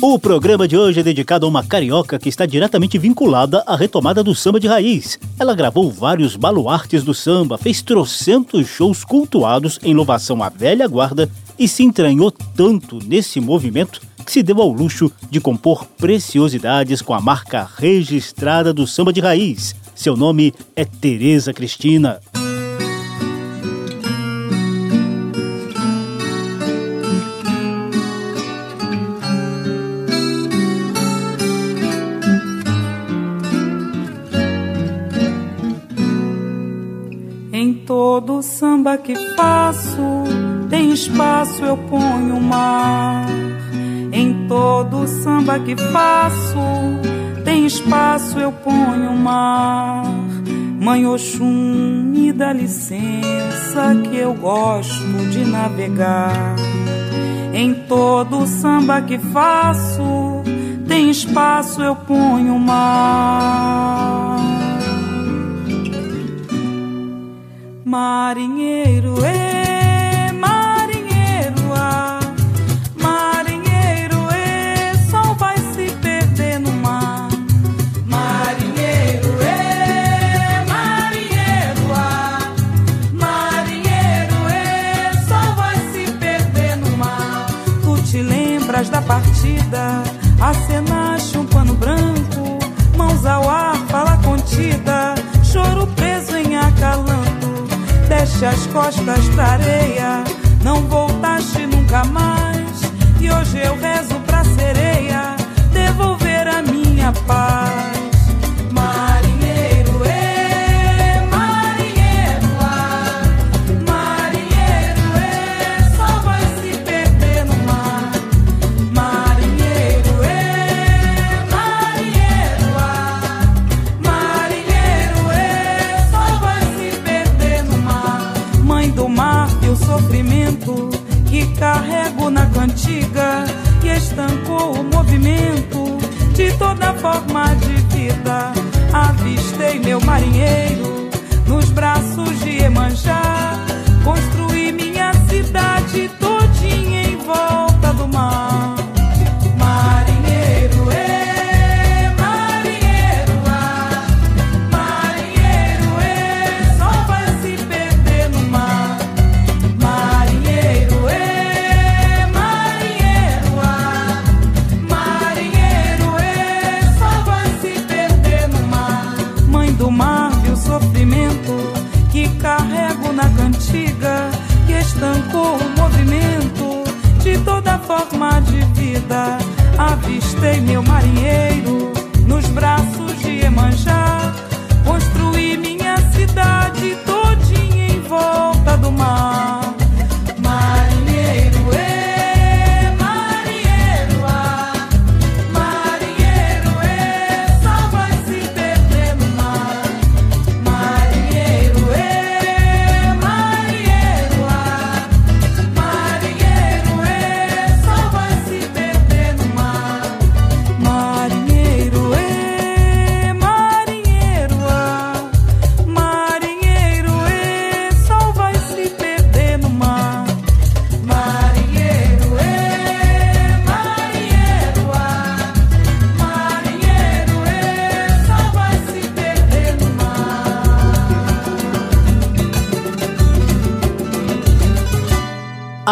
O programa de hoje é dedicado a uma carioca que está diretamente vinculada à retomada do samba de raiz. Ela gravou vários baluartes do samba, fez trocentos shows cultuados em louvação à velha guarda e se entranhou tanto nesse movimento que se deu ao luxo de compor preciosidades com a marca registrada do samba de raiz. Seu nome é Tereza Cristina. Todo samba que faço, tem espaço eu ponho mar. Em todo samba que faço, tem espaço eu ponho mar. Mãe Oxum, me dá licença que eu gosto de navegar. Em todo samba que faço, tem espaço eu ponho mar. Marinheiro, ê, marinheiro, ah, marinheiro, ê, sol vai se perder no mar. Marinheiro, ê, marinheiro, ah, marinheiro, ê, sol vai se perder no mar. Tu te lembras da partida, acenaste um As costas pra areia, não voltaste nunca mais. E hoje eu rezo pra sereia devolver a minha paz. Forma de vida. Avistei meu marinheiro Meu marinheiro nos braços de Emanjá, construí minha cidade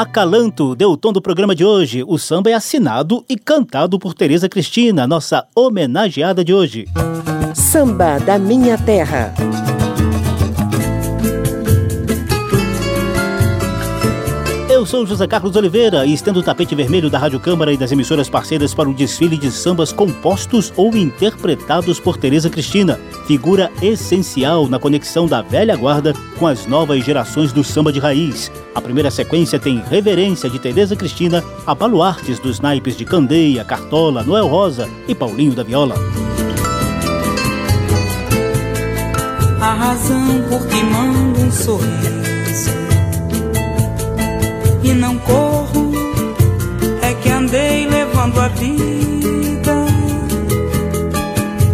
Acalanto deu o tom do programa de hoje. O samba é assinado e cantado por Tereza Cristina, nossa homenageada de hoje. Samba da Minha Terra. Sou José Carlos Oliveira e estendo o tapete vermelho da Rádio Câmara e das emissoras parceiras para o desfile de sambas compostos ou interpretados por Tereza Cristina, figura essencial na conexão da velha guarda com as novas gerações do samba de raiz. A primeira sequência tem reverência de Tereza Cristina a baluartes dos naipes de Candeia, Cartola, Noel Rosa e Paulinho da Viola. a razão por que mando um sorriso e não corro é que andei levando a vida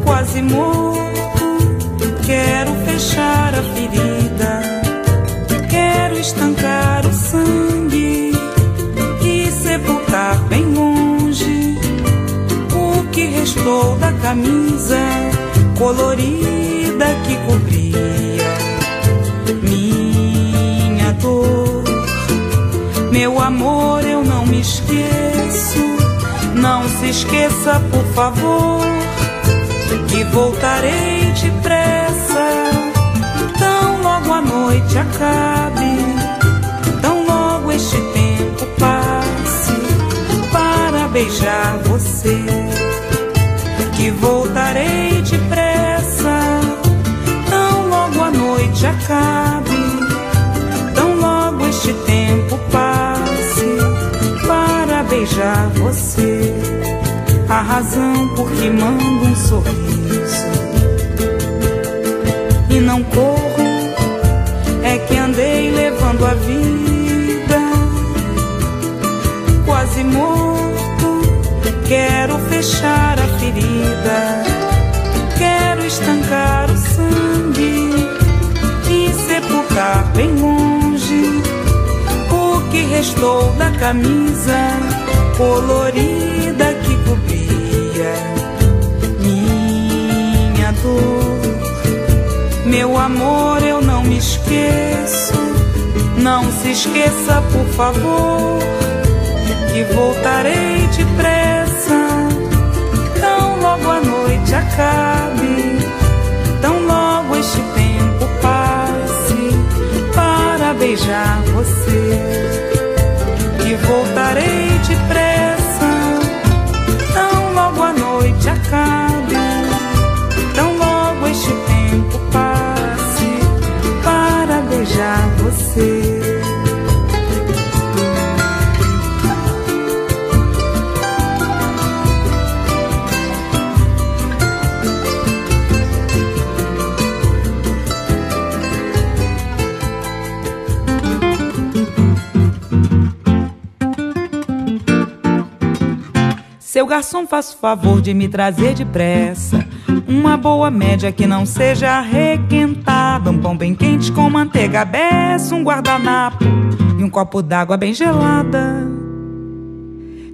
quase morto. Quero fechar a ferida quero estancar o sangue e sepultar bem longe o que restou da camisa colorida que cobria Meu amor, eu não me esqueço. Não se esqueça, por favor, que voltarei depressa. Tão logo a noite acabe, tão logo este tempo passe para beijar você. Que voltarei depressa noite acabe, beijar você. A razão por que mando um sorriso e não corro é que andei levando a vida quase morto. Quero fechar a ferida, quero estancar o sangue sepultar bem longe restou da camisa colorida que cobria minha dor. Meu amor, eu não me esqueço. Não se esqueça, por favor, que voltarei depressa. Tão logo a noite acabe, tão logo este tempo beijar você. Voltarei depressa, tão logo a noite acabe, tão logo este tempo passe para beijar você. Garçom, faça o favor de me trazer depressa uma boa média que não seja requentada, um pão bem quente com manteiga beça, um guardanapo e um copo d'água bem gelada.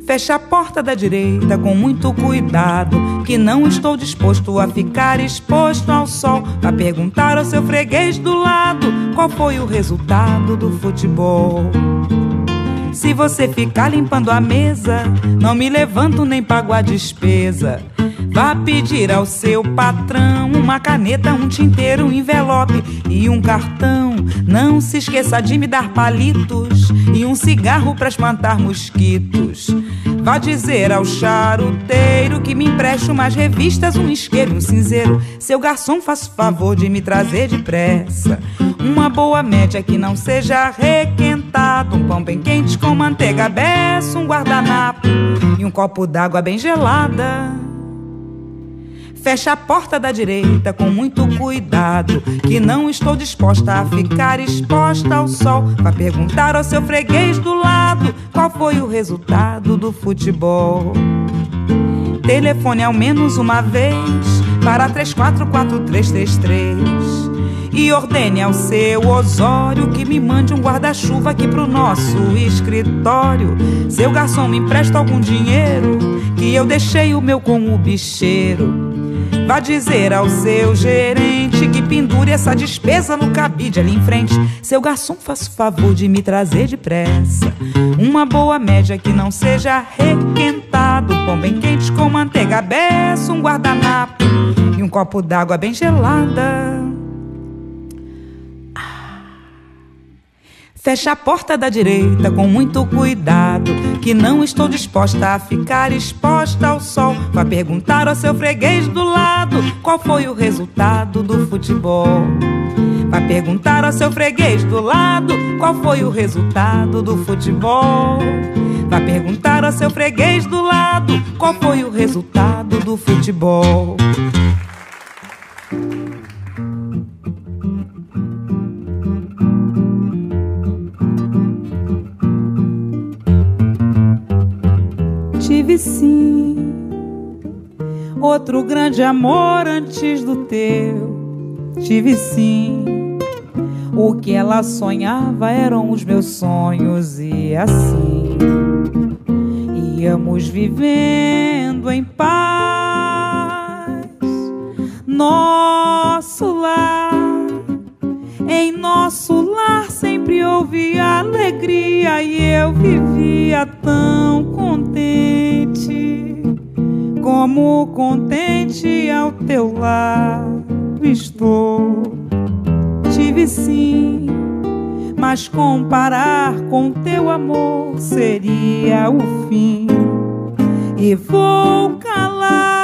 Feche a porta da direita com muito cuidado, que não estou disposto a ficar exposto ao sol. Pra perguntar ao seu freguês do lado qual foi o resultado do futebol. Se você ficar limpando a mesa, não me levanto nem pago a despesa. Vá pedir ao seu patrão uma caneta, um tinteiro, um envelope e um cartão. Não se esqueça de me dar palitos e um cigarro para espantar mosquitos. Vá dizer ao charuteiro que me empreste umas revistas, um isqueiro, um cinzeiro. Seu garçom, faça favor de me trazer depressa uma boa média que não seja requentado. Um pão bem quente com manteiga beça, um guardanapo e um copo d'água bem gelada. Fecha a porta da direita com muito cuidado, que não estou disposta a ficar exposta ao sol. Pra perguntar ao seu freguês do lado qual foi o resultado do futebol. Telefone ao menos uma vez para 344333 e ordene ao seu Osório que me mande um guarda-chuva aqui pro nosso escritório. Seu garçom me empresta algum dinheiro que eu deixei o meu com o bicheiro. Vá dizer ao seu gerente que pendure essa despesa no cabide ali em frente. Seu garçom, faça o favor de me trazer depressa uma boa média que não seja requentado. Pão bem quente com manteiga beça, um guardanapo e um copo d'água bem gelada. Fecha a porta da direita com muito cuidado, que não estou disposta a ficar exposta ao sol. Vá perguntar ao seu freguês do lado qual foi o resultado do futebol. Vá perguntar ao seu freguês do lado qual foi o resultado do futebol. Vá perguntar ao seu freguês do lado qual foi o resultado do futebol. Tive sim outro grande amor antes do teu. Tive sim. O que ela sonhava eram os meus sonhos, e assim íamos vivendo em paz. Nosso lar, em nosso lar sempre houve alegria e eu vivia tão contente, como contente ao teu lado estou. Tive sim, mas comparar com teu amor seria o fim. E vou calar,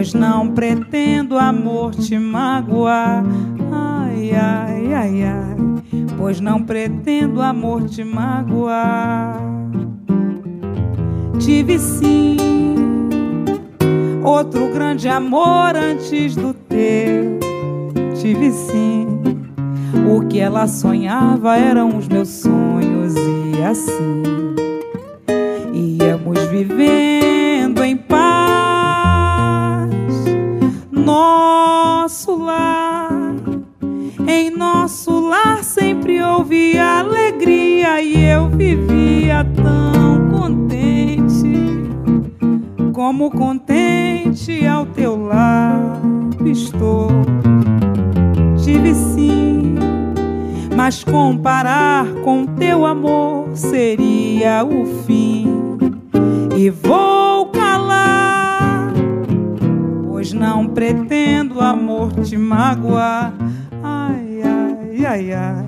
pois não pretendo amor te magoar. Ai, ai, ai, ai, pois não pretendo amor te magoar. Tive sim outro grande amor antes do teu. Tive sim. O que ela sonhava eram os meus sonhos, e assim contente ao teu lado estou. Tive sim mas comparar com teu amor seria o fim. E vou calar, pois não pretendo amor te magoar. Ai, ai, ai, ai,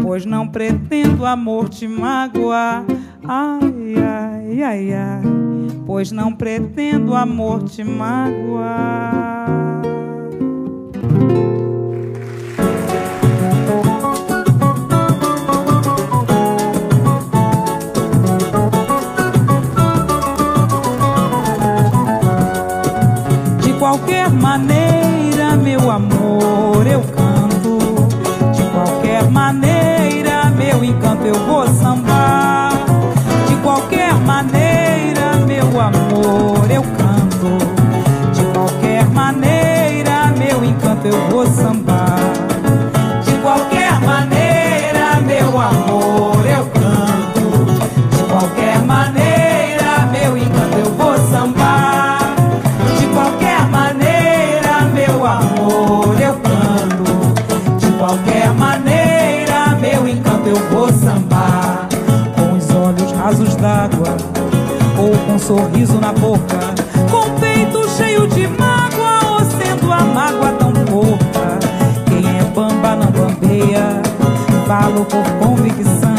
pois não pretendo amor te magoar. Ai, ai, ai, ai, pois não pretendo amor te magoar. Eu vou sambar. De qualquer maneira, meu amor, eu canto. De qualquer maneira, meu encanto, eu vou sambar. De qualquer maneira, meu amor, eu canto. De qualquer maneira, meu encanto, eu vou sambar. Com os olhos rasos d'água, ou com um sorriso na boca, falo por convicção.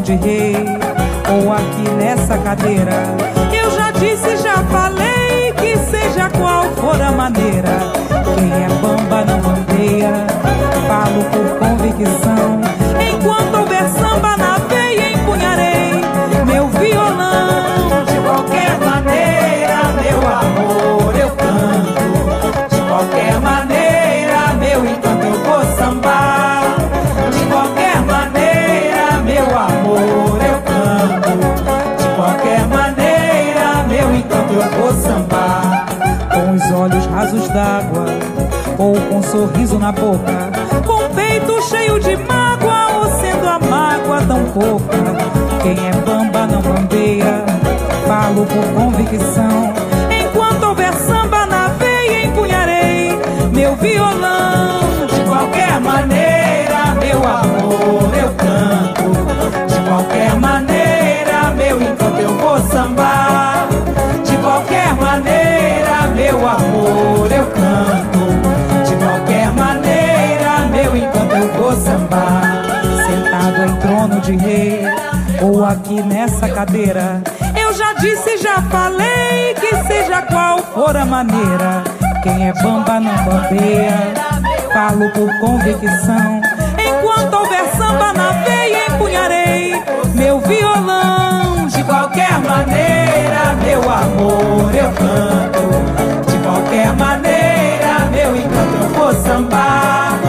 De rei, ou aqui nessa cadeira, eu já disse, já falei que seja qual for a maneira. Quem é bamba não bandeia, falo por convicção. Enquanto houver samba na d'água, ou com um sorriso na boca, com peito cheio de mágoa, ou sendo a mágoa tão pouca. Quem é bamba não bambeia, falo por convicção. Enquanto houver samba na veia, empunharei meu violão. De qualquer maneira, meu amor, eu canto. De qualquer maneira, meu encanto, eu vou sambar. Sentado em trono de rei, ou aqui nessa cadeira, eu já disse, já falei que seja qual for a maneira. Quem é bamba não bambeia, falo por convicção. Enquanto houver samba na veia, empunharei meu violão. De qualquer maneira, meu amor, eu canto. De qualquer maneira, eu sambar.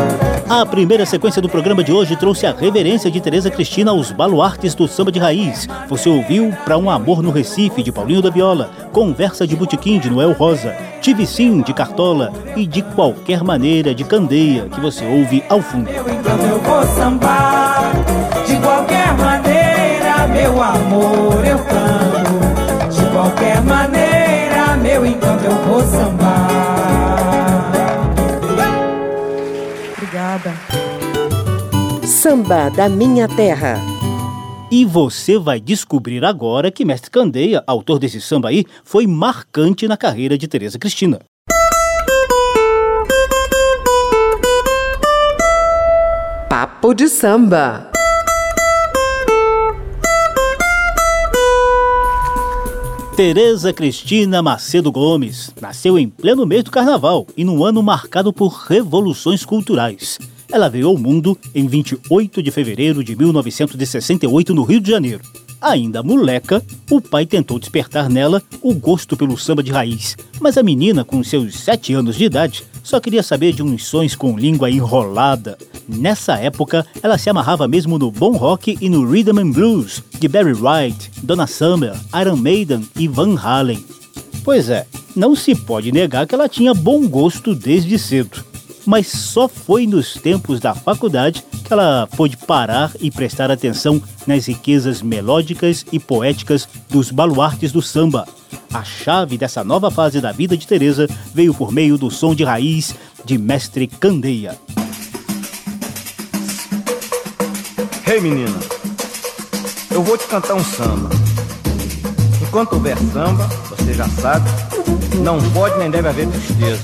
A primeira sequência do programa de hoje trouxe a reverência de Tereza Cristina aos baluartes do samba de raiz. Você ouviu Pra um Amor no Recife, de Paulinho da Viola, Conversa de Botequim, de Noel Rosa, Tive Sim, de Cartola e De Qualquer Maneira, de Candeia, que você ouve ao fundo. Eu vou sambar. De qualquer maneira, meu amor, eu canto. De qualquer maneira, meu encanto, eu vou sambar. Samba da Minha Terra. E você vai descobrir agora que Mestre Candeia, autor desse samba aí, foi marcante na carreira de Tereza Cristina. Papo de samba. Tereza Cristina Macedo Gomes nasceu em pleno mês do carnaval e num ano marcado por revoluções culturais. Ela veio ao mundo em 28 de fevereiro de 1968 no Rio de Janeiro. Ainda moleca, o pai tentou despertar nela o gosto pelo samba de raiz, mas a menina, com seus 7 anos de idade, só queria saber de uns sons com língua enrolada. Nessa época, ela se amarrava mesmo no bom rock e no rhythm and blues de Barry White, Donna Summer, Iron Maiden e Van Halen. Pois é, não se pode negar que ela tinha bom gosto desde cedo. Mas só foi nos tempos da faculdade que ela pôde parar e prestar atenção nas riquezas melódicas e poéticas dos baluartes do samba. A chave dessa nova fase da vida de Teresa veio por meio do som de raiz de Mestre Candeia. Ei menina, eu vou te cantar um samba. Enquanto houver samba, você já sabe, não pode nem deve haver tristeza.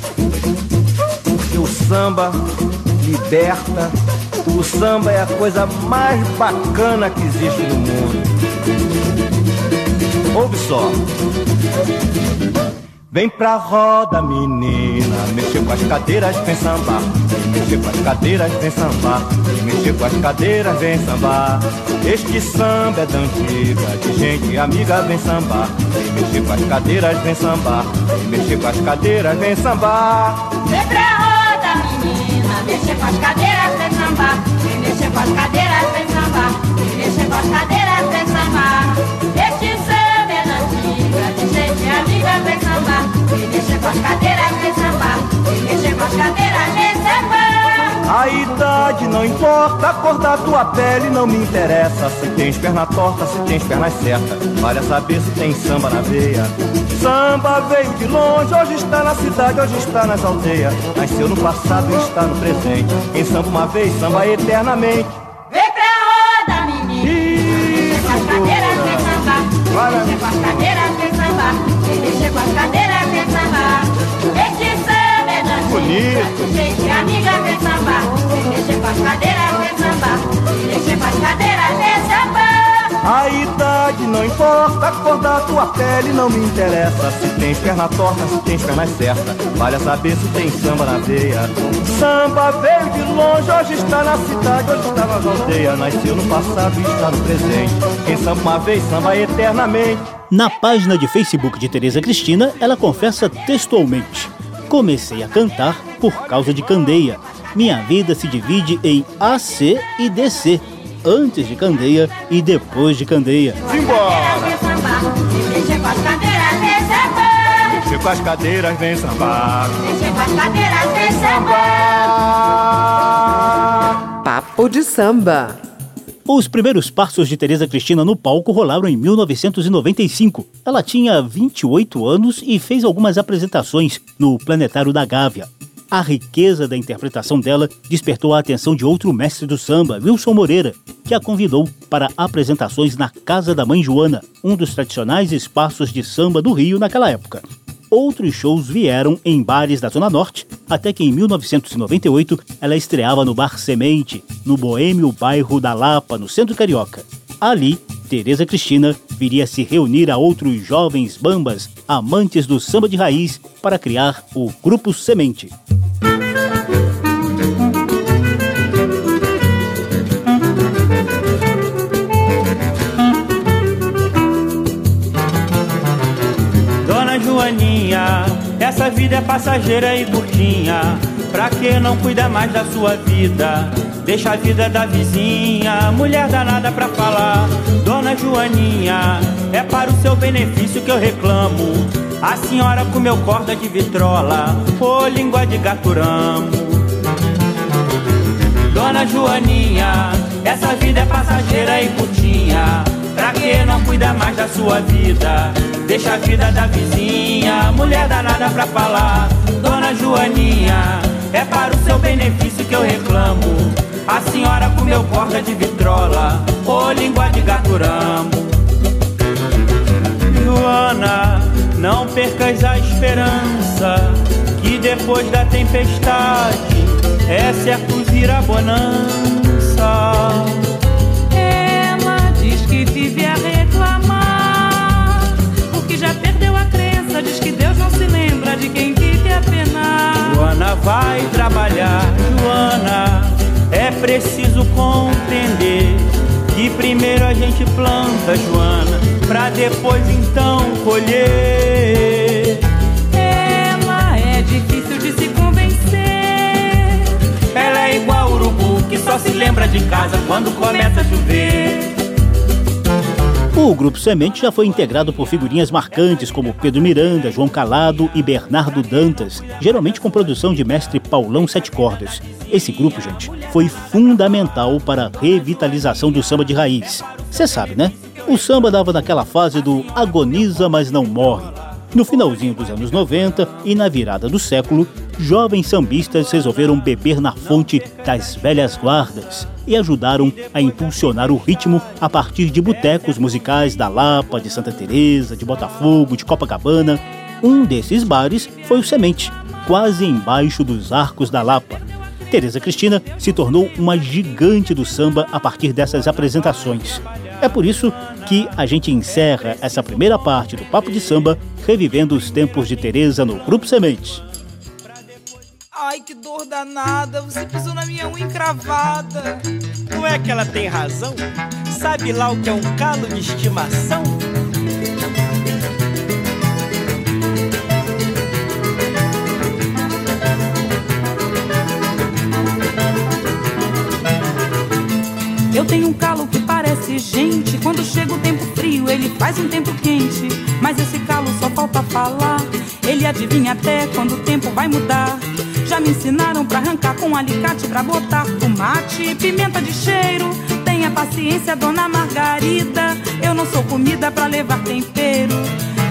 O samba liberta, o samba é a coisa mais bacana que existe no mundo. Ouve só. Vem pra roda, menina, mexer com as cadeiras, vem sambar. Mexer com as cadeiras, vem sambar. Mexer com as cadeiras, vem sambar. Este samba é da antiga, de gente amiga, vem sambar. Mexer com as cadeiras, vem sambar. Mexer com as cadeiras, vem sambar. Vem pra roda, menina, mexer com as cadeiras, vem sambar. Vem mexer com as cadeiras, vem sambar. Vem mexer com as cadeiras, vem sambar. Este samba é da antiga, de gente amiga, vem sambar. Vem mexer com as cadeiras, vem sambar. Vem mexer com as cadeiras. A idade não importa, a cor da tua pele não me interessa. Se tens perna torta, se tens pernas certas. Vale a saber se tem samba na veia. Samba veio de longe, hoje está na cidade, hoje está nas aldeias. Nasceu no passado e está no presente. Quem samba uma vez, samba eternamente. Vem pra roda, as cadeiras, vem sambar. Para. Mexer com as cadeiras, vem sambar. Mexer com as cadeiras, vem sambar. Bonito. gente amiga, vem sambar. Vem mexer com as cadeiras, vem sambar. Vem mexer com as cadeiras, vem sambar. A idade não importa, a cor da tua pele não me interessa. Se tens perna torta, se tens pernas certas. Vale a saber se tem samba na veia. Samba veio de longe, hoje está na cidade, hoje está nas aldeias. Nasceu no passado e está no presente. Quem samba uma vez, samba eternamente. Na página de Facebook de Tereza Cristina, ela confessa textualmente: Comecei a cantar por causa de Candeia. Minha vida se divide em AC e DC, antes de Candeia e depois de Candeia. Simbora! Mexer com as cadeiras, vem sambar. Mexer com as cadeiras, vem sambar. Papo de samba. Os primeiros passos de Tereza Cristina no palco rolaram em 1995. Ela tinha 28 anos e fez algumas apresentações no Planetário da Gávea. A riqueza da interpretação dela despertou a atenção de outro mestre do samba, Wilson Moreira, que a convidou para apresentações na Casa da Mãe Joana, um dos tradicionais espaços de samba do Rio naquela época. Outros shows vieram em bares da Zona Norte, até que em 1998 ela estreava no Bar Semente, no boêmio bairro da Lapa, no centro carioca. Ali, Tereza Cristina viria se reunir a outros jovens bambas, amantes do samba de raiz, para criar o Grupo Semente. Joaninha, essa vida é passageira e curtinha. Pra que não cuida mais da sua vida? Deixa a vida da vizinha, mulher danada pra falar. Dona Joaninha, é para o seu benefício que eu reclamo. A senhora comeu corda de vitrola, ou língua de gaturamo. Dona Joaninha, essa vida é passageira e curtinha. Pra que não cuida mais da sua vida? Deixa a vida da vizinha, mulher danada pra falar. Dona Joaninha, é para o seu benefício que eu reclamo. A senhora comeu corda de vitrola, ou língua de gaturamo. Joana, não percas a esperança, que depois da tempestade é certo vir a bonança. Deus não se lembra de quem vive a penar. Joana vai trabalhar, Joana, é preciso compreender que primeiro a gente planta, Joana, pra depois então colher. Ela é difícil de se convencer. Ela é igual urubu que só se lembra de casa quando começa a chover. O Grupo Semente já foi integrado por figurinhas marcantes como Pedro Miranda, João Calado e Bernardo Dantas, geralmente com produção de mestre Paulão Sete Cordas. Esse grupo, gente, foi fundamental para a revitalização do samba de raiz. Você sabe, né? O samba dava naquela fase do agoniza, mas não morre. No finalzinho dos anos 90 e na virada do século, jovens sambistas resolveram beber na fonte das velhas guardas e ajudaram a impulsionar o ritmo a partir de botecos musicais da Lapa, de Santa Teresa, de Botafogo, de Copacabana. Um desses bares foi o Semente, quase embaixo dos arcos da Lapa. Tereza Cristina se tornou uma gigante do samba a partir dessas apresentações. É por isso que a gente encerra essa primeira parte do Papo de Samba revivendo os tempos de Tereza no Grupo Semente. Ai, que dor danada, você pisou na minha unha encravada. Não é que ela tem razão? Sabe lá o que é um calo de estimação? Eu tenho um calo gente. Quando chega o tempo frio, ele faz um tempo quente. Mas esse calo só falta falar. Ele adivinha até quando o tempo vai mudar. Já me ensinaram pra arrancar com alicate, pra botar tomate, pimenta de cheiro. Tenha paciência, dona Margarida. Eu não sou comida pra levar tempero.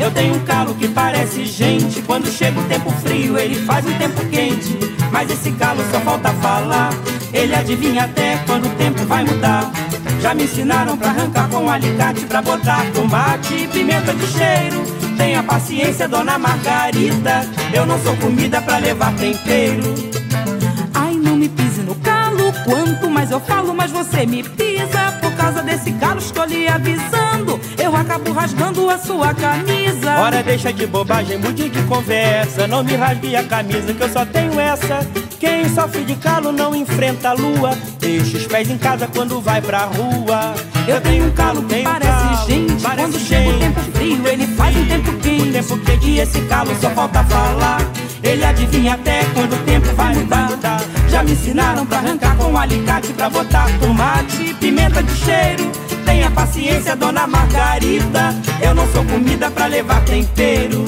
Eu tenho um calo que parece gente. Quando chega o tempo frio, ele faz um tempo quente. Mas esse calo só falta falar. Ele adivinha até quando o tempo vai mudar. Já me ensinaram pra arrancar com alicate, pra botar tomate e pimenta de cheiro. Tenha paciência, dona Margarida. Eu não sou comida pra levar tempero. Ai, não me pise no calo. Quanto mais eu falo, mais você me pisa. Por causa desse calo, estou lhe avisando. Eu acabo rasgando a sua camisa. Ora, deixa de bobagem, mude de conversa. Não me rasgue a camisa, que eu só tenho essa. Quem sofre de calo não enfrenta a lua. Deixa os pés em casa quando vai pra rua. Eu tenho um calo que parece calo, gente. parece Quando chega o gente. tempo frio, ele faz um tempo O quente. tempo quente e esse calo só falta falar. Ele adivinha até quando o tempo vai mudar. Já me ensinaram pra arrancar com alicate, pra botar tomate, pimenta de cheiro. Tenha paciência, dona Margarida. Eu não sou comida pra levar tempero.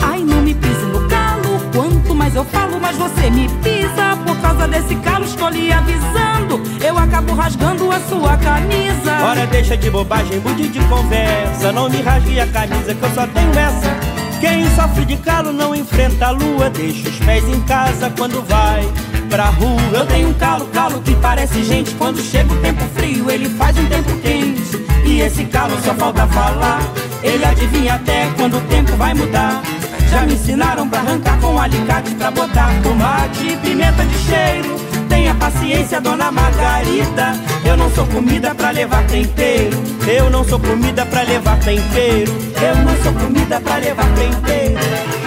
Ai, não me pise no calo. Quanto mais eu falo, mais você me pisa. Por causa desse calo, estou lhe avisando. Eu acabo rasgando a sua camisa. Ora, deixa de bobagem, mude de conversa. Não me rasgue a camisa, que eu só tenho essa. Quem sofre de calo não enfrenta a lua. Deixa os pés em casa quando vai pra rua. Eu tenho um calo, calo que parece gente. Quando chega o tempo frio, ele faz um tempo quente. E esse calo só falta falar. Ele adivinha até quando o tempo vai mudar. Já me ensinaram pra arrancar com alicate, pra botar tomate e pimenta de cheiro. Tenha paciência, dona Margarida. Eu não sou comida pra levar tempero. Eu não sou comida pra levar tempero. Eu não sou comida pra levar tempero.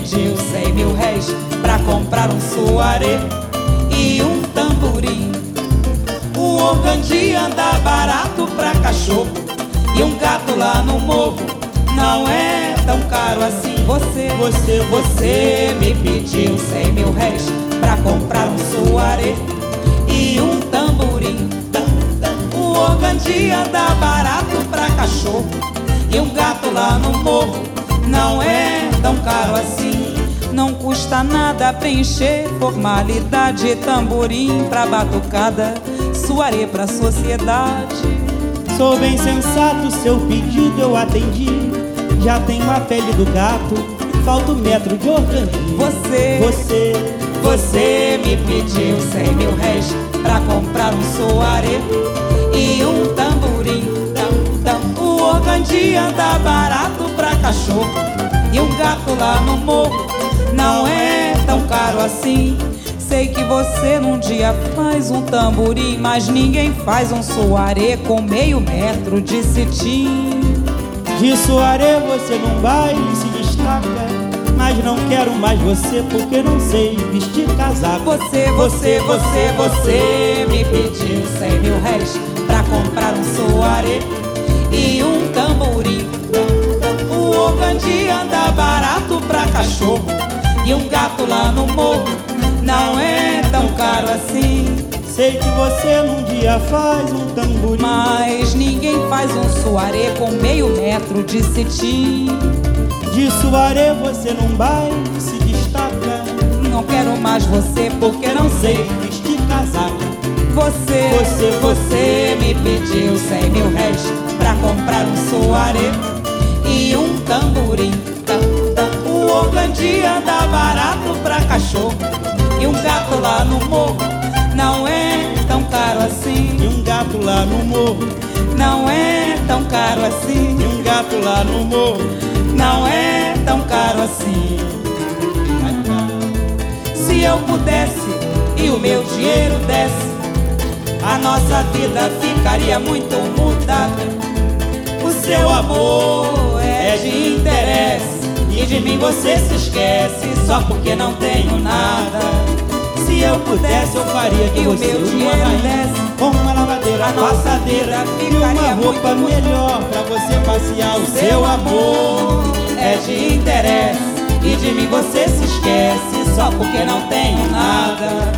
Pediu cem mil réis pra comprar um suaré e um tamborim. Um organdi anda barato pra cachorro e um gato lá no morro não é tão caro assim. Você, você, você me pediu cem mil réis pra comprar um suaré e um tamborim. Um organdi anda barato pra cachorro e um gato lá no morro não é tão caro assim. Não custa nada preencher formalidade, tamborim pra batucada, suaré pra sociedade. Sou bem sensato, seu pedido eu atendi. Já tenho a pele do gato, falta um metro de organdi. Você, Você, você me pediu cem mil réis pra comprar um soaré e um tamborim. Tam, tam. O organdi anda barato pra cachorro e um gato lá no morro não é tão caro assim. Sei que você num dia faz um tamborim, mas ninguém faz um soaré com meio metro de cetim. de soaré você num baile se destaca. Mas não quero mais você porque não sei vestir casaco. Você, você, você, você me pediu cem mil réis pra comprar um soaré e um tamborim. O organdi anda barato pra cachorro e um gato lá no morro não é tão caro assim. Sei que você num dia faz um tamborim. Mas ninguém faz um soaré com meio metro de cetim. De soaré você num baile se destaca. Não quero mais você porque não sei vestir casaco. Você, Você, você me pediu cem mil réis pra comprar um soaré e um tamborim. Tam, tam. O organdi anda barato pra cachorro e um gato lá no morro não é tão caro assim. E um gato lá no morro. Não é tão caro assim. E um gato lá no morro. Não é tão caro assim. Se eu pudesse e o meu dinheiro desse, a nossa vida ficaria muito mudada. O seu amor é de interesse e de mim você se esquece só porque não tenho nada. Se eu pudesse, eu faria de E o você meu uma rainha com uma lavadeira, A passadeira e uma roupa melhor pra você passear. O Seu amor é de interesse e de mim você se esquece só porque não tenho nada.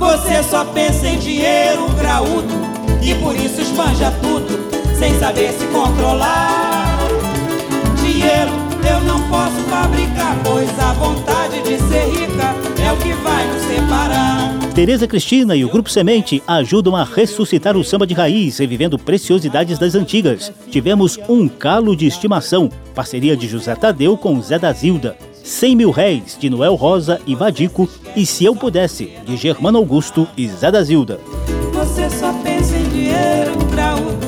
Você só pensa em dinheiro graúdo e por isso espanja tudo sem saber se controlar. Dinheiro eu não posso fabricar, pois a vontade de ser rica é o que vai nos separar. Tereza Cristina e o Grupo Semente ajudam a ressuscitar o samba de raiz, revivendo preciosidades das antigas. Tivemos Um Calo de Estimação, parceria de José Tadeu com Zé da Zilda. 100 mil réis, de Noel Rosa e Vadico. E Se Eu Pudesse, de Germano Augusto e Zé da Zilda. Você só pensa em dinheiro graúdo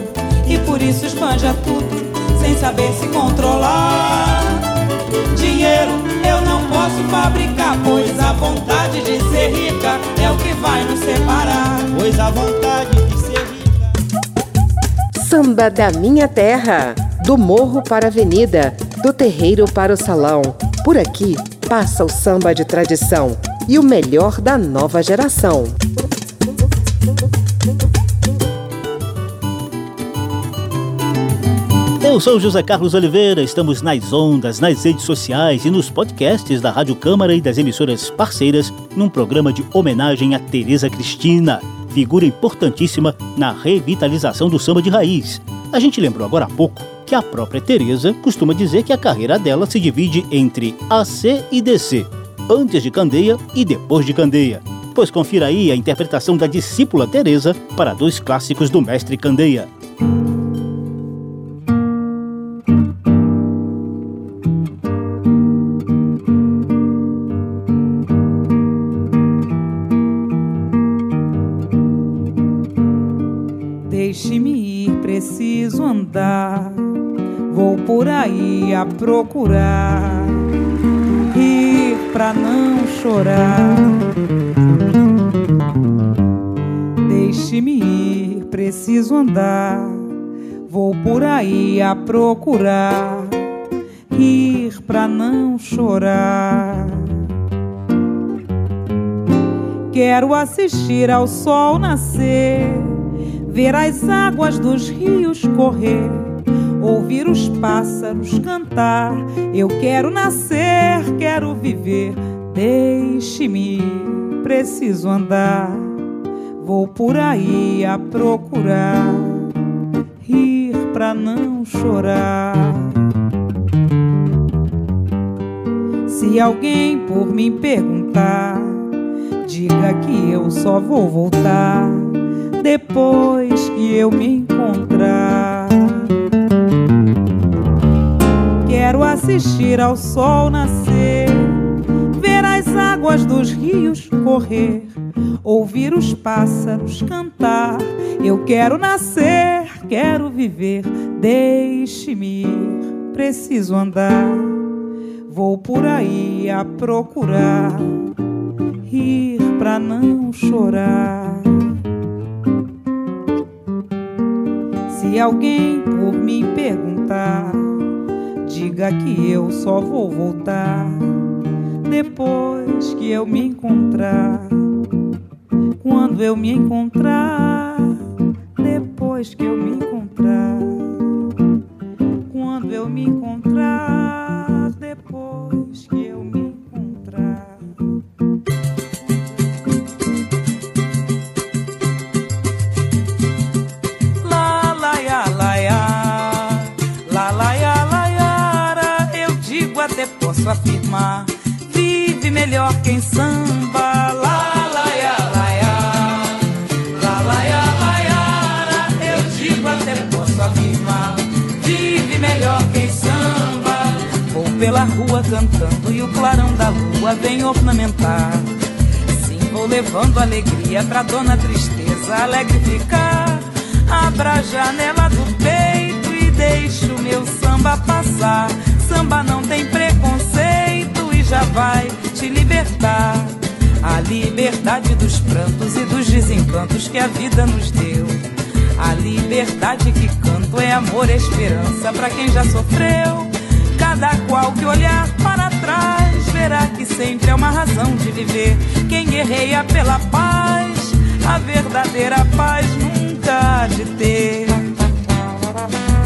e por isso espanja tudo sem saber se controlar. Dinheiro eu não posso fabricar, pois a vontade de ser rica é o que vai nos separar. Pois a vontade de ser rica. Samba da Minha Terra. Do morro para a avenida, do terreiro para o salão. Por aqui passa o samba de tradição e o melhor da nova geração. Eu sou José Carlos Oliveira, estamos nas ondas, nas redes sociais e nos podcasts da Rádio Câmara e das emissoras parceiras num programa de homenagem a Tereza Cristina, figura importantíssima na revitalização do samba de raiz. A gente lembrou agora há pouco que a própria Tereza costuma dizer que a carreira dela se divide entre AC e DC, antes de Candeia e depois de Candeia. Pois confira aí a interpretação da discípula Tereza para dois clássicos do mestre Candeia. Procurar rir pra não chorar. Deixe-me ir, preciso andar. Vou por aí a procurar rir pra não chorar. Quero assistir ao sol nascer, ver as águas dos rios correr, ouvir os pássaros cantar. Eu quero nascer, quero viver. Deixe-me, preciso andar. Vou por aí a procurar rir pra não chorar. Se alguém por mim perguntar, diga que eu só vou voltar depois que eu me encontrar. Assistir ao sol nascer, ver as águas dos rios correr, ouvir os pássaros cantar. Eu quero nascer, quero viver, deixe-me ir, preciso andar Vou por aí a procurar rir pra não chorar. Se alguém por mim perguntar, diga que eu só vou voltar depois que eu me encontrar. Quando eu me encontrar, depois que eu me encontrar. Posso afirmar. Vive melhor quem samba, lá, lá, ya, lá. Lá, lá, lá, Eu digo até posso afirmar. Vive melhor quem samba. Vou pela rua cantando e o clarão da lua vem ornamentar. Sim, vou levando alegria pra dona tristeza alegre ficar. Abra a janela do peito e deixe o meu samba passar. Samba não tem já vai te libertar. A liberdade dos prantos e dos desencantos que a vida nos deu. A liberdade que canto é amor e esperança para quem já sofreu. Cada qual que olhar para trás verá que sempre é uma razão de viver. Quem guerreia pela paz, a verdadeira paz nunca há de ter.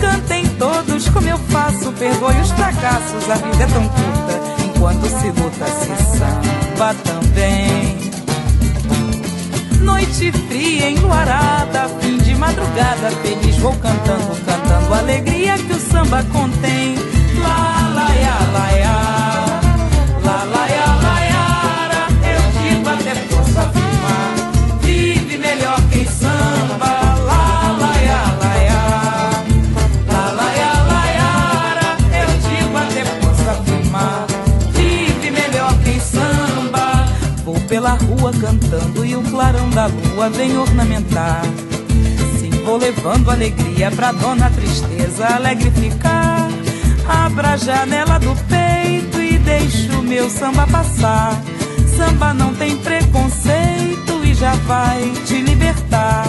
Cantem todos como eu faço, perdoe os fracassos, a vida é tão curta. Enquanto se luta, se samba também. Noite fria, enluarada, fim de madrugada, feliz vou cantando, cantando a alegria que o samba contém. Lá, lá, ya, lá, ya. Rua cantando e o clarão da lua vem ornamentar. Sim, vou levando alegria pra dona tristeza alegre ficar. Abra a janela do peito e deixa o meu samba passar. Samba não tem preconceito e já vai te libertar.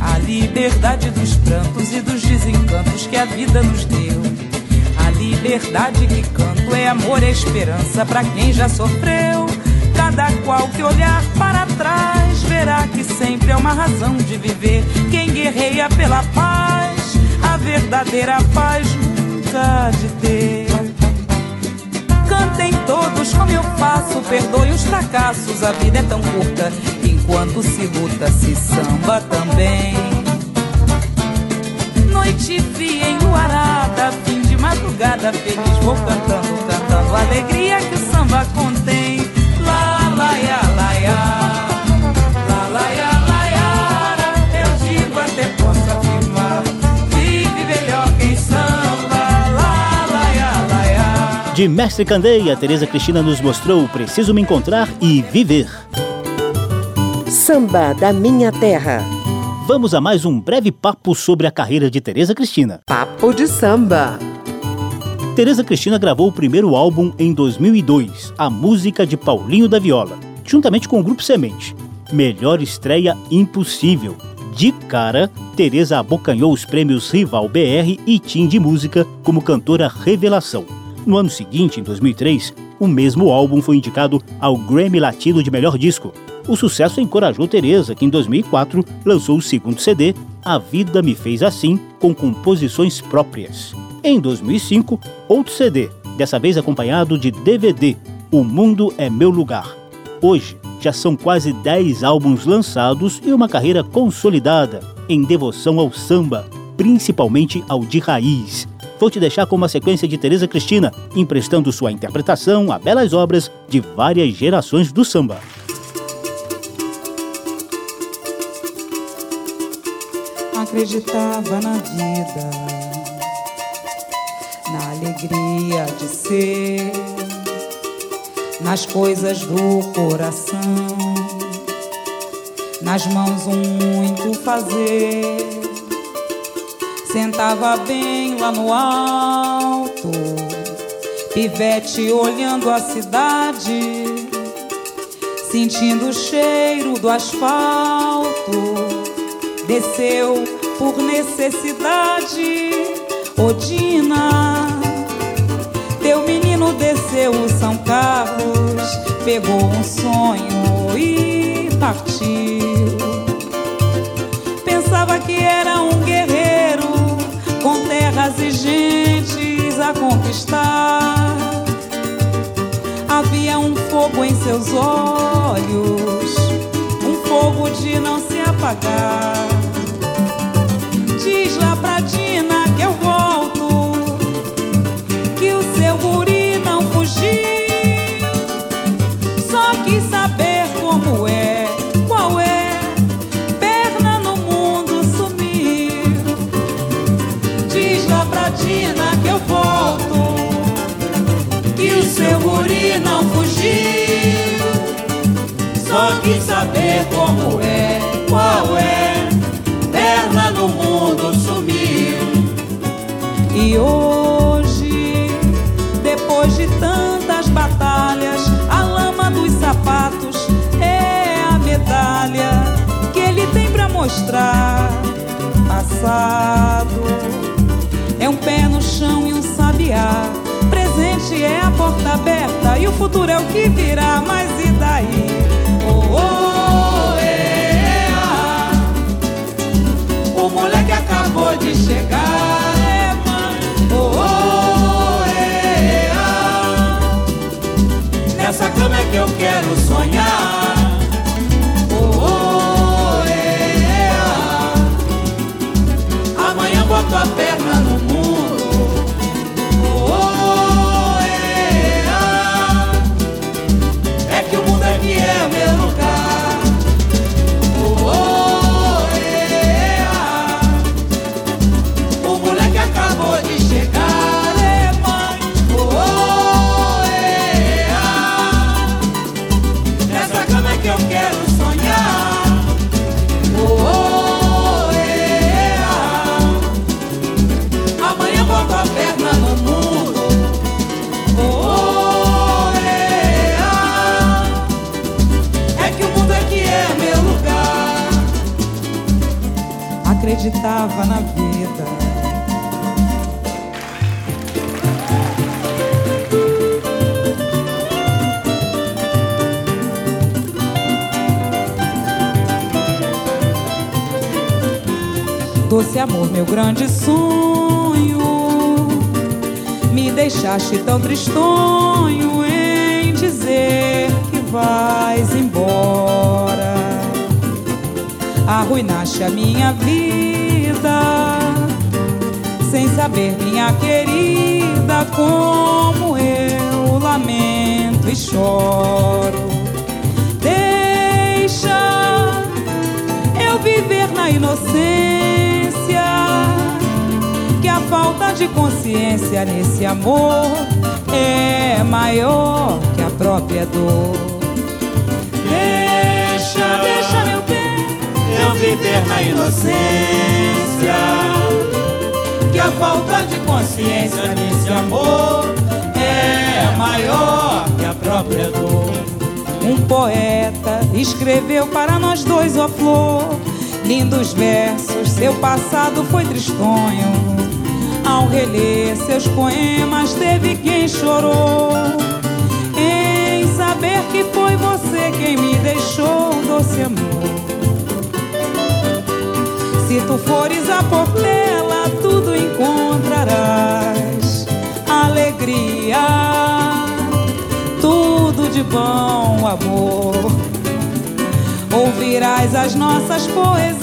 A liberdade dos prantos e dos desencantos que a vida nos deu. A liberdade que canto é amor e esperança para quem já sofreu. Cada qual que olhar para trás verá que sempre é uma razão de viver. Quem guerreia pela paz, a verdadeira paz nunca de ter. Cantem todos como eu faço, perdoe os fracassos, a vida é tão curta. Enquanto se luta, se samba também. Noite fria, enluarada, fim de madrugada, feliz vou cantando, cantando a alegria que o samba contém. De Mestre Candeia, Tereza Cristina nos mostrou Preciso Me Encontrar e Viver. Samba da Minha Terra. Vamos a mais um breve papo sobre a carreira de Tereza Cristina. Papo de samba. Tereza Cristina gravou o primeiro álbum em 2002, a música de Paulinho da Viola, juntamente com o grupo Semente. Melhor estreia impossível. De cara, Tereza abocanhou os prêmios Rival BR e Tim de Música como cantora revelação. No ano seguinte, em 2003, o mesmo álbum foi indicado ao Grammy Latino de Melhor Disco. O sucesso encorajou Teresa, que em 2004 lançou o segundo CD, A Vida Me Fez Assim, com composições próprias. Em 2005, outro CD, dessa vez acompanhado de DVD, O Mundo é Meu Lugar. Hoje, já são quase 10 álbuns lançados e uma carreira consolidada em devoção ao samba, principalmente ao de raiz. Vou te deixar com uma sequência de Tereza Cristina, emprestando sua interpretação a belas obras de várias gerações do samba. Acreditava na vida, alegria de ser, nas coisas do coração, nas mãos um muito fazer Sentava bem lá no alto, pivete olhando a cidade, sentindo o cheiro do asfalto. Desceu por necessidade, Odina. Menino desceu o São Carlos, pegou um sonho e partiu. Pensava que era um guerreiro com terras e gentes a conquistar. Havia um fogo em seus olhos, um fogo de não se apagar. Diz lá pra Dina que eu volto, saber como é, qual é, perna no mundo sumiu. E hoje, depois de tantas batalhas, a lama dos sapatos é a medalha que ele tem pra mostrar. Passado é um pé no chão e um sabiá. Presente é a porta aberta e o futuro é o que virá. Mas e daí? O moleque acabou de chegar. Grande sonho. Me deixaste tão tristonho em dizer que vais embora. Arruinaste a minha vida, sem saber, minha querida, como eu lamento e choro. Deixa eu viver na inocência de consciência nesse amor é maior que a própria dor. Deixa, deixa meu bem, eu viver na inocência. Que a falta de consciência nesse amor é maior que a própria dor. Um poeta escreveu para nós dois, ó flor, lindos versos. Seu passado foi tristonho. Ao reler seus poemas, teve quem chorou. Em saber que foi você quem me deixou doce amor. Se tu fores a Portela, tudo encontrarás alegria, tudo de bom amor. Ouvirás as nossas poesias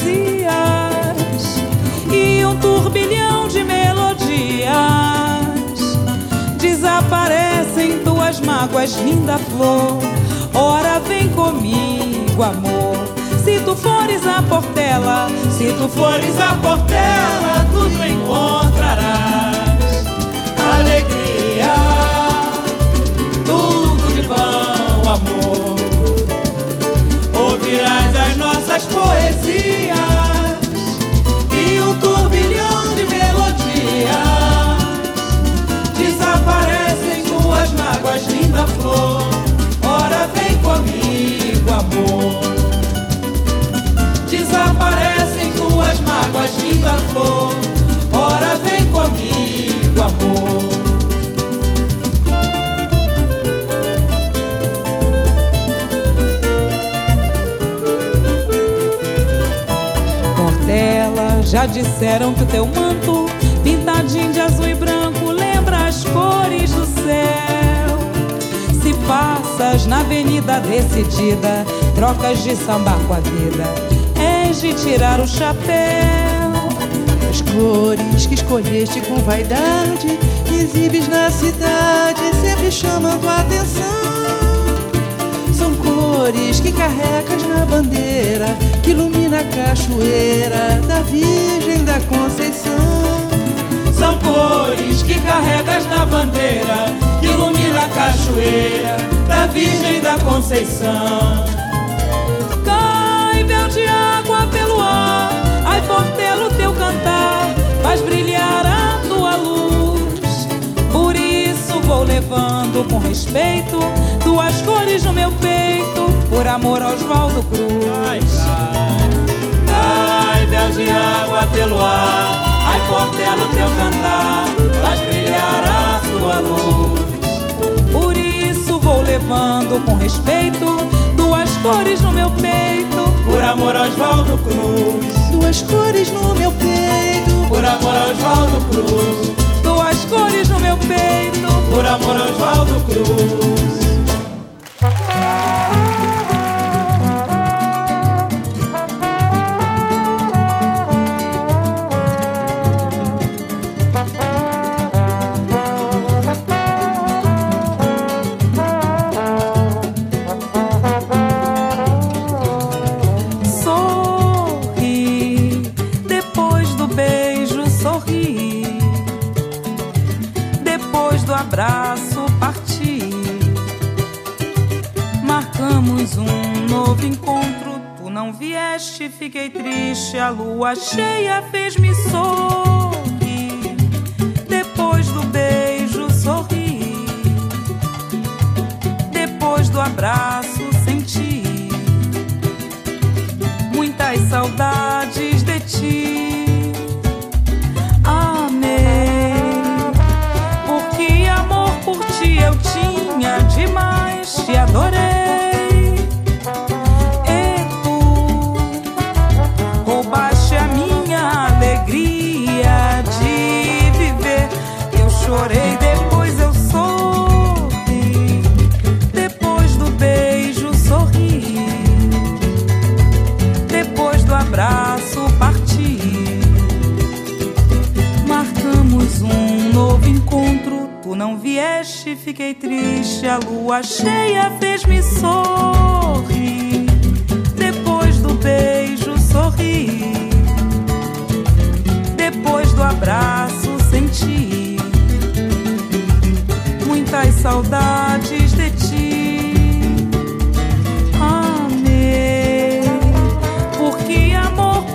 e um turbilhão de Desaparecem tuas mágoas, linda flor. Ora, vem comigo, amor se tu fores a Portela, se tu fores a Portela, tudo encontrarás. Alegria, tudo de bom amor. Ouvirás as nossas poesias amor desaparecem tuas mágoas, linda flor. Ora, vem comigo, amor. Portela, já disseram que o teu manto, pintadinho de azul e branco, lembra as cores do céu. Passas na avenida decidida, trocas de samba com a vida de tirar o chapéu. As cores que escolheste com vaidade, exibes na cidade, sempre chamando a atenção. São cores que carregas na bandeira, que ilumina a cachoeira da Virgem da Conceição. São cores que carregas na bandeira, que ilumina a cachoeira da Virgem da Conceição. Cai, de água pelo ar, ai portelo teu cantar, faz brilhar a tua luz. Por isso vou levando com respeito tuas cores no meu peito, por amor ao Oswaldo Cruz. Ai, ai, véu de água pelo ar, ai portelo teu cantar, faz brilhar a tua luz. Levando com respeito duas cores no meu peito por amor Oswaldo Cruz. Duas cores no meu peito, por amor Oswaldo Cruz. Duas cores no meu peito, por amor Oswaldo Cruz. Fiquei triste, a lua cheia fez-me sorrir. Depois do beijo, sorri. Depois do abraço, senti muitas saudades de ti. Demais, te adorei. chorei, depois eu sorri. Depois do beijo, sorri. Depois do abraço, parti. Marcamos um novo encontro. Tu não vieste, fiquei triste. A lua cheia fez-me sorrir. Depois do beijo, sorri. Depois do abraço, senti muitas saudades de ti. Amei, porque amor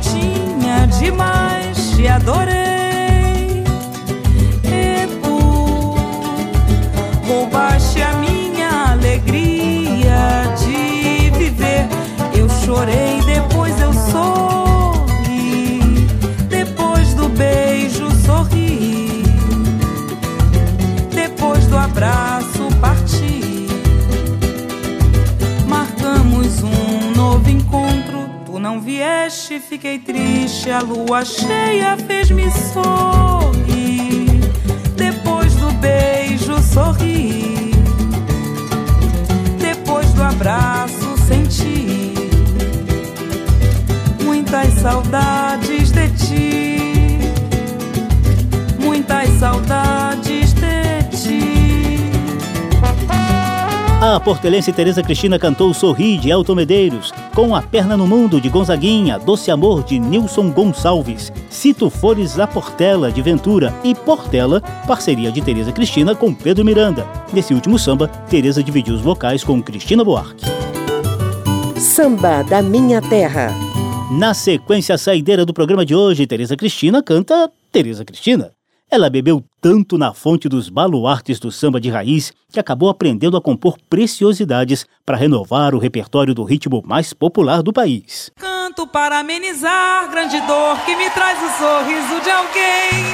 tinha demais, te adorei. Vieste, fiquei triste. A lua cheia fez-me sorrir. Depois do beijo, sorri. Depois do abraço, senti muitas saudades de ti. Muitas saudades A portelense Tereza Cristina cantou Sorri de Elton Medeiros, com A Perna no Mundo de Gonzaguinha, Doce Amor de Nilson Gonçalves, Se Tu Fores a Portela de Ventura e Portela, parceria de Tereza Cristina com Pedro Miranda. Nesse último samba, Tereza dividiu os vocais com Cristina Buarque. Samba da Minha Terra. Na sequência saideira do programa de hoje, Tereza Cristina canta Tereza Cristina. Ela bebeu tanto na fonte dos baluartes do samba de raiz que acabou aprendendo a compor preciosidades para renovar o repertório do ritmo mais popular do país. Canto para amenizar grande dor que me traz o sorriso de alguém.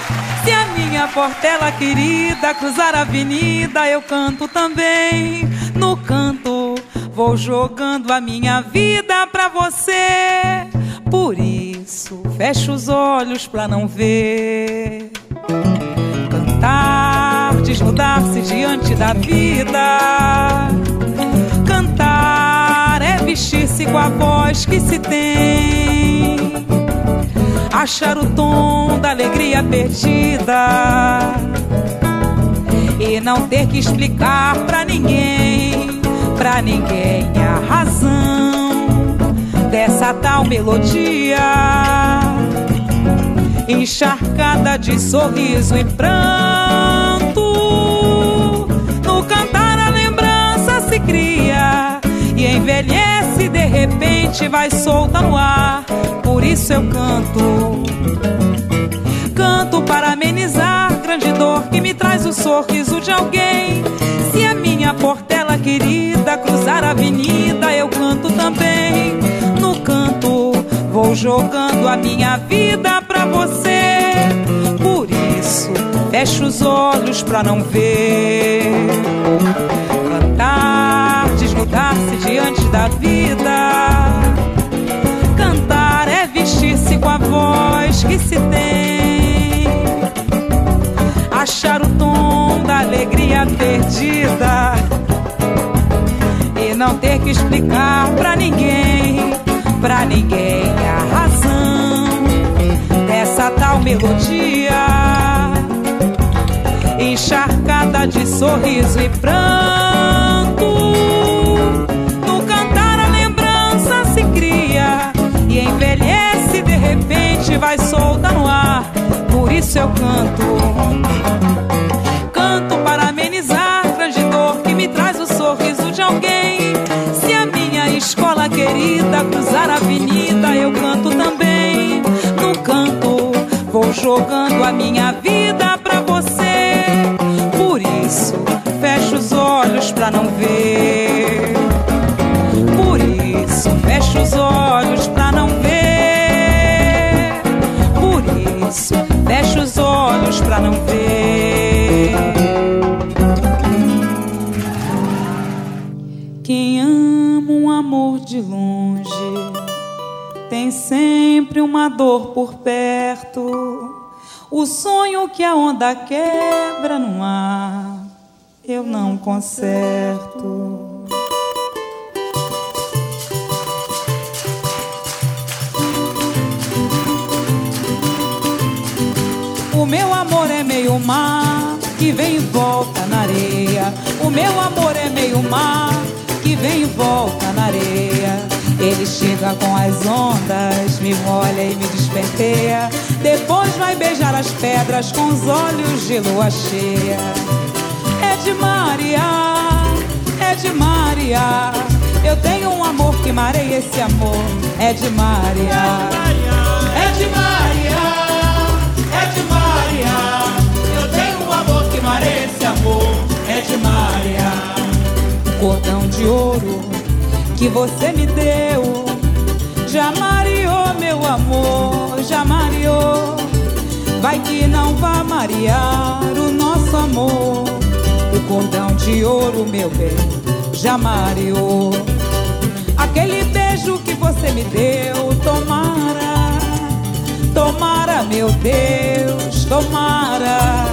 Se a minha portela querida cruzar a avenida, eu canto também. No canto, vou jogando a minha vida pra você. Por isso, fecho os olhos pra não ver. Cantar, desnudar-se diante da vida. Cantar é vestir-se com a voz que se tem. Achar o tom da alegria perdida. E não ter que explicar pra ninguém, pra ninguém a razão dessa tal melodia encharcada de sorriso e pranto. No cantar a lembrança se cria e envelhece de repente vai solta no ar. Por isso eu canto, canto para amenizar grande dor que me traz o sorriso de alguém. Se a minha portela querida cruzar a avenida, eu canto também. Jogando a minha vida pra você. Por isso, fecho os olhos pra não ver. Cantar, desnudar-se diante da vida. Cantar é vestir-se com a voz que se tem. Achar o tom da alegria perdida. E não ter que explicar pra ninguém, pra ninguém melodia encharcada de sorriso e pranto. No cantar a lembrança se cria e envelhece de repente vai solta no ar. Por isso eu canto, canto para amenizar grande dor que me traz o sorriso de alguém. Se a minha escola querida cruzar a avenida, eu canto jogando a minha vida pra você. Por isso fecho os olhos pra não ver. Por isso fecho os olhos pra não ver. Por isso fecho os olhos pra não ver. Quem ama um amor de longe tem sempre uma dor por perto. O sonho que a onda quebra no ar, eu não conserto. O meu amor é meio mar que vem e volta na areia. O meu amor é meio mar que vem e volta na areia. Ele chega com as ondas, me molha e me despenteia. Depois vai beijar as pedras com os olhos de lua cheia. É de Maria, é de Maria. Eu tenho um amor que mareia esse amor. É de Maria, é de Maria, é de Maria. Eu tenho um amor que mareia esse amor. É de Maria. Cordão de ouro você me deu já mareou meu amor, já mareou. Vai que não vá marear o nosso amor. O cordão de ouro, meu bem, já mareou. Aquele beijo que você me deu, tomara, tomara, meu Deus, tomara,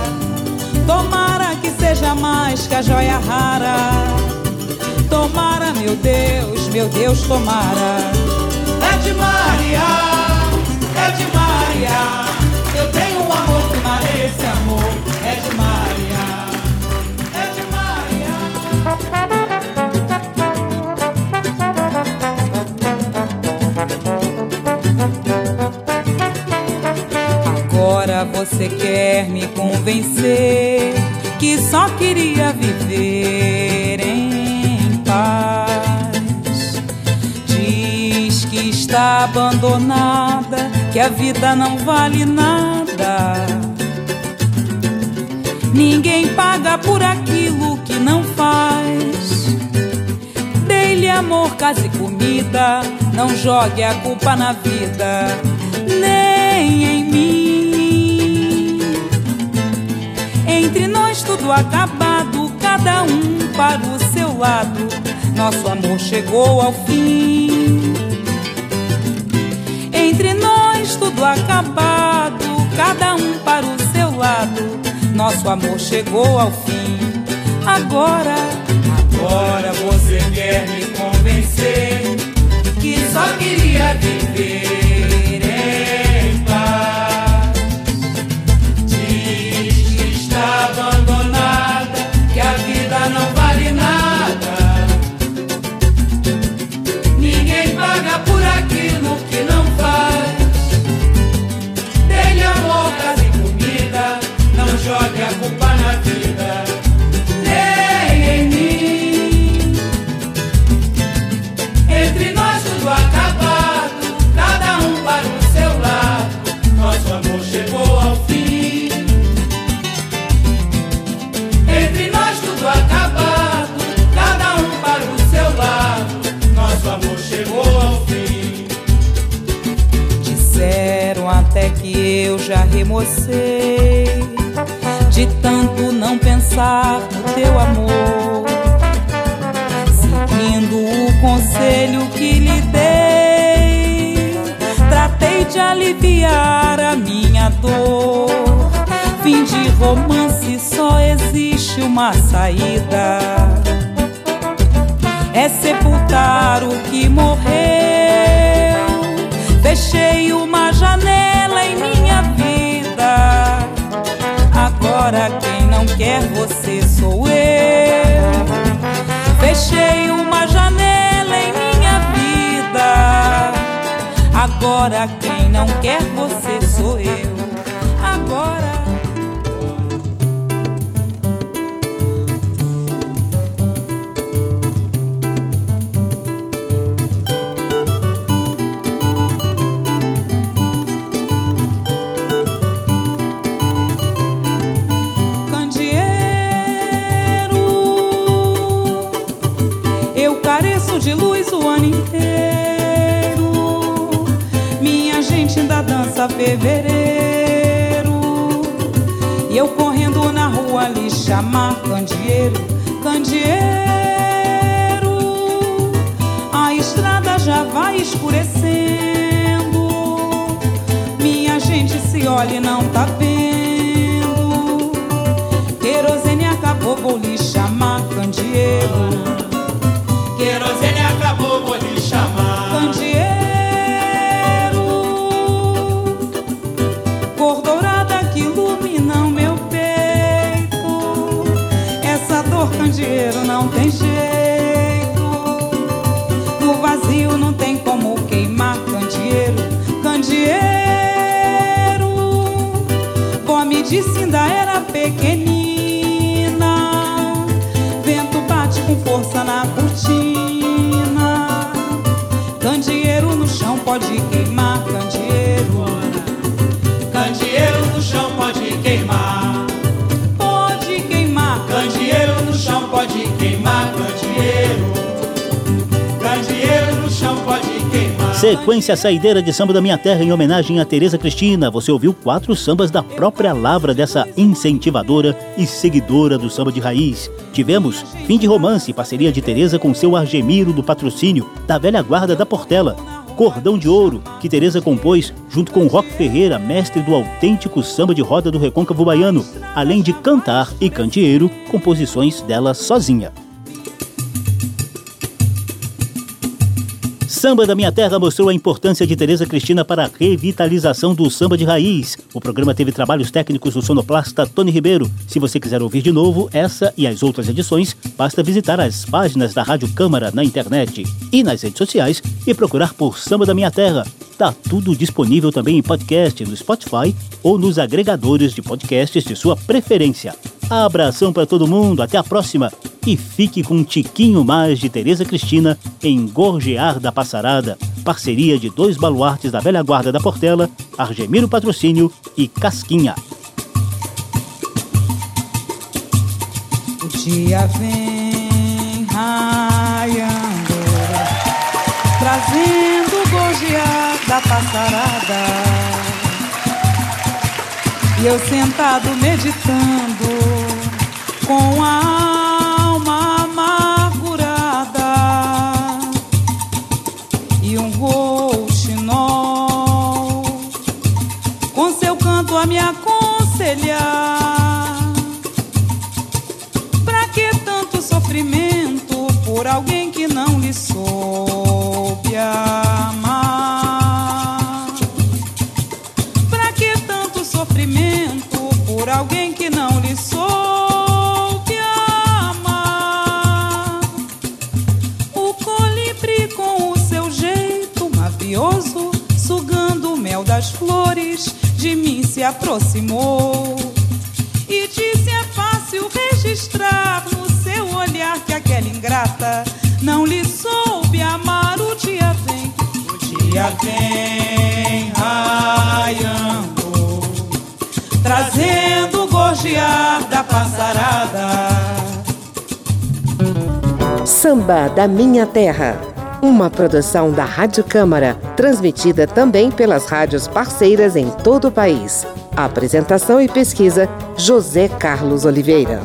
tomara que seja mais que a joia rara. Tomara, meu Deus, meu Deus, tomara. É de Maria, é de Maria. Eu tenho um amor que merece amor. É de Maria, é de Maria. Agora você quer me convencer que só queria abandonada, que a vida não vale nada. Ninguém paga por aquilo que não faz. Dê-lhe amor, casa e comida. Não jogue a culpa na vida, nem em mim. Entre nós tudo acabado, cada um para o seu lado. Nosso amor chegou ao fim. Tudo acabado, cada um para o seu lado. Nosso amor chegou ao fim. Agora, agora você quer me convencer que só queria viver já remocei de tanto não pensar no teu amor. Seguindo o conselho que lhe dei, tratei de aliviar a minha dor. Fim de romance só existe uma saída é sepultar o que morreu. Fechei uma janela em minha. Agora quem não quer você sou eu. Fechei uma janela em minha vida. Agora quem não quer você sou eu. Agora. Ainda dança fevereiro. E eu correndo na rua lhe chamar candeeiro, candeeiro. A estrada já vai escurecendo. Minha gente se olha e não tá vendo. Querosene acabou, vou lhe chamar candeeiro. Não tem jeito. No vazio não tem como queimar candeeiro, candeeiro. Vó me disse ainda era pequenina. Sequência saideira de samba da minha terra em homenagem a Tereza Cristina. Você ouviu quatro sambas da própria lavra dessa incentivadora e seguidora do samba de raiz. Tivemos Fim de Romance, parceria de Tereza com seu Argemiro do Patrocínio, da velha guarda da Portela. Cordão de Ouro, que Tereza compôs junto com Rock Ferreira, mestre do autêntico samba de roda do recôncavo baiano, além de cantar e canteiro, composições dela sozinha. Samba da Minha Terra mostrou a importância de Tereza Cristina para a revitalização do samba de raiz. O programa teve trabalhos técnicos do sonoplasta Tony Ribeiro. Se você quiser ouvir de novo essa e as outras edições, basta visitar as páginas da Rádio Câmara na internet e nas redes sociais e procurar por Samba da Minha Terra. Tá tudo disponível também em podcast no Spotify ou nos agregadores de podcasts de sua preferência. Abração para todo mundo, até a próxima e fique com um tiquinho mais de Tereza Cristina em Gorjear da Passarada, parceria de dois baluartes da velha guarda da Portela, Argemiro Patrocínio e Casquinha. O dia vem raiando, trazendo gorjear da passarada. E eu sentado meditando com a alma amargurada e um rouxinol com seu canto a me aconselhar. Pra que tanto sofrimento por alguém que não lhe soube amar? Aproximou e disse: É fácil registrar no seu olhar que aquela ingrata não lhe soube amar. O dia vem, o dia vem raiando, trazendo o gorjear da passarada. Samba da Minha Terra. Uma produção da Rádio Câmara, transmitida também pelas rádios parceiras em todo o país. Apresentação e pesquisa: José Carlos Oliveira.